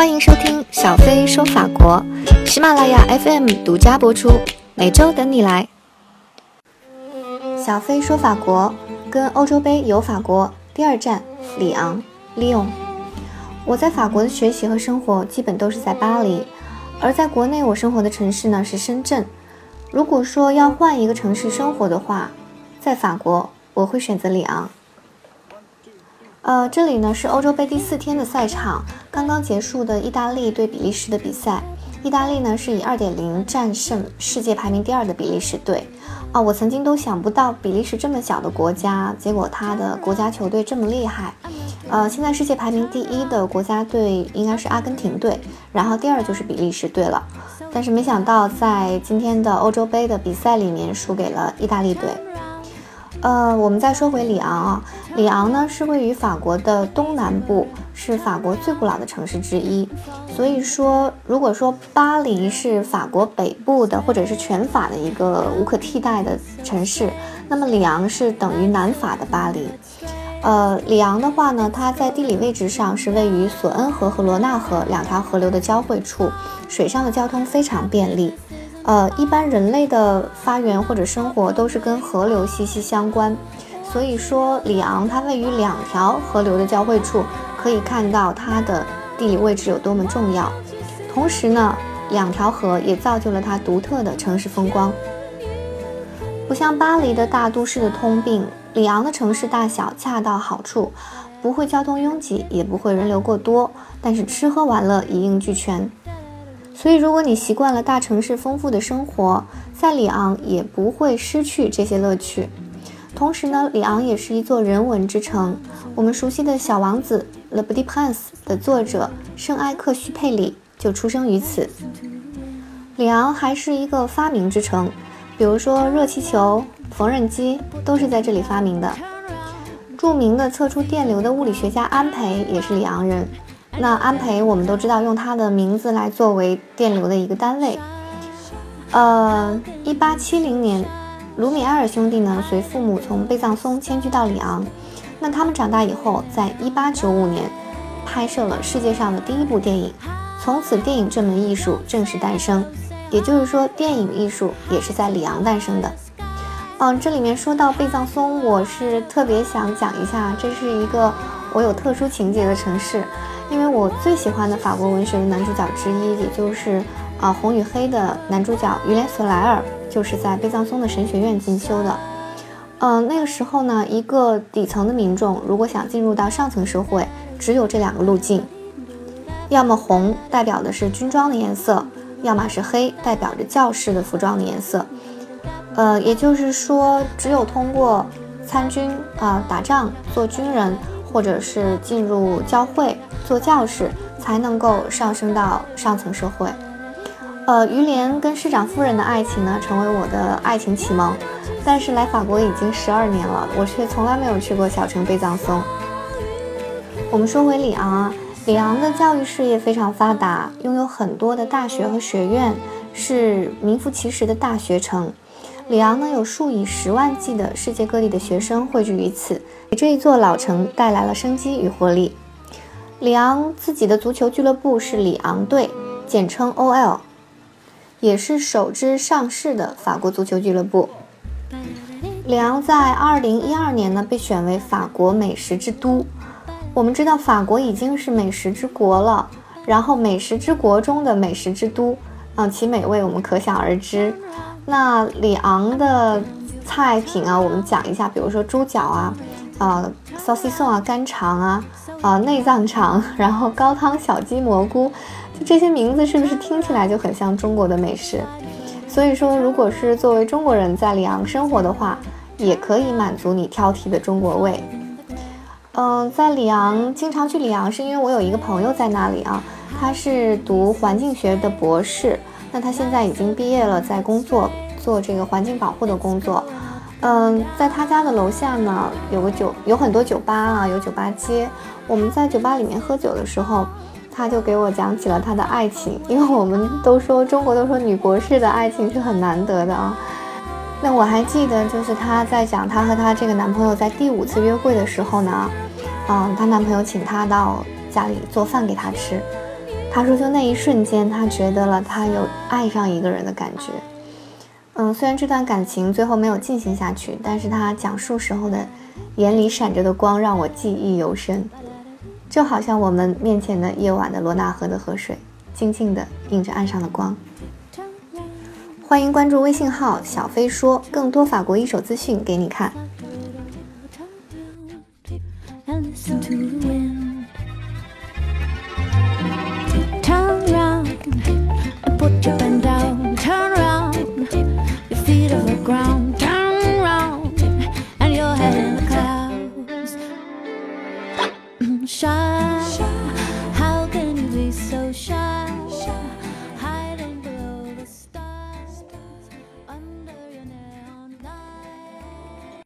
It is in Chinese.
欢迎收听小飞说法国，喜马拉雅 FM 独家播出，每周等你来。小飞说法国，跟欧洲杯有法国，第二站里昂 l 昂。我在法国的学习和生活基本都是在巴黎，而在国内我生活的城市呢是深圳。如果说要换一个城市生活的话，在法国我会选择里昂。呃，这里呢是欧洲杯第四天的赛场，刚刚结束的意大利对比利时的比赛。意大利呢是以二点零战胜世界排名第二的比利时队。啊，我曾经都想不到比利时这么小的国家，结果他的国家球队这么厉害。呃，现在世界排名第一的国家队应该是阿根廷队，然后第二就是比利时队了。但是没想到在今天的欧洲杯的比赛里面输给了意大利队。呃，我们再说回里昂啊，里昂呢是位于法国的东南部，是法国最古老的城市之一。所以说，如果说巴黎是法国北部的，或者是全法的一个无可替代的城市，那么里昂是等于南法的巴黎。呃，里昂的话呢，它在地理位置上是位于索恩河和罗纳河两条河流的交汇处，水上的交通非常便利。呃，一般人类的发源或者生活都是跟河流息息相关，所以说里昂它位于两条河流的交汇处，可以看到它的地理位置有多么重要。同时呢，两条河也造就了它独特的城市风光。不像巴黎的大都市的通病，里昂的城市大小恰到好处，不会交通拥挤，也不会人流过多，但是吃喝玩乐一应俱全。所以，如果你习惯了大城市丰富的生活，在里昂也不会失去这些乐趣。同时呢，里昂也是一座人文之城。我们熟悉的小王子《Le Petit Prince》的作者圣埃克须佩里就出生于此。里昂还是一个发明之城，比如说热气球、缝纫机都是在这里发明的。著名的测出电流的物理学家安培也是里昂人。那安培，我们都知道用他的名字来作为电流的一个单位。呃，一八七零年，卢米埃尔兄弟呢随父母从贝藏松迁居到里昂。那他们长大以后，在一八九五年拍摄了世界上的第一部电影，从此电影这门艺术正式诞生。也就是说，电影艺术也是在里昂诞生的。嗯，这里面说到贝藏松，我是特别想讲一下，这是一个我有特殊情节的城市。因为我最喜欢的法国文学的男主角之一，也就是啊《红与黑》的男主角于连·索莱尔，就是在贝藏松的神学院进修的。嗯，那个时候呢，一个底层的民众如果想进入到上层社会，只有这两个路径：要么红代表的是军装的颜色，要么是黑代表着教士的服装的颜色。呃，也就是说，只有通过参军啊、打仗、做军人，或者是进入教会。做教士才能够上升到上层社会。呃，于连跟市长夫人的爱情呢，成为我的爱情启蒙。但是来法国已经十二年了，我却从来没有去过小城贝藏松。我们说回里昂啊，里昂的教育事业非常发达，拥有很多的大学和学院，是名副其实的大学城。里昂呢，有数以十万计的世界各地的学生汇聚于此，给这一座老城带来了生机与活力。里昂自己的足球俱乐部是里昂队，简称 OL，也是首支上市的法国足球俱乐部。里昂在2012年呢被选为法国美食之都。我们知道法国已经是美食之国了，然后美食之国中的美食之都，嗯，其美味我们可想而知。那里昂的菜品啊，我们讲一下，比如说猪脚啊，呃，saucisson 啊，干肠啊。啊，内脏肠，然后高汤小鸡蘑菇，就这些名字是不是听起来就很像中国的美食？所以说，如果是作为中国人在里昂生活的话，也可以满足你挑剔的中国味。嗯，在里昂经常去里昂，是因为我有一个朋友在那里啊，他是读环境学的博士，那他现在已经毕业了，在工作做这个环境保护的工作。嗯，在他家的楼下呢，有个酒，有很多酒吧啊，有酒吧街。我们在酒吧里面喝酒的时候，他就给我讲起了他的爱情，因为我们都说中国都说女博士的爱情是很难得的啊。那我还记得，就是他在讲他和他这个男朋友在第五次约会的时候呢，嗯，她男朋友请她到家里做饭给她吃，他说，就那一瞬间，他觉得了他有爱上一个人的感觉。嗯，虽然这段感情最后没有进行下去，但是他讲述时候的眼里闪着的光让我记忆犹深，就好像我们面前的夜晚的罗纳河的河水，静静的映着岸上的光。欢迎关注微信号小飞说，更多法国一手资讯给你看。山。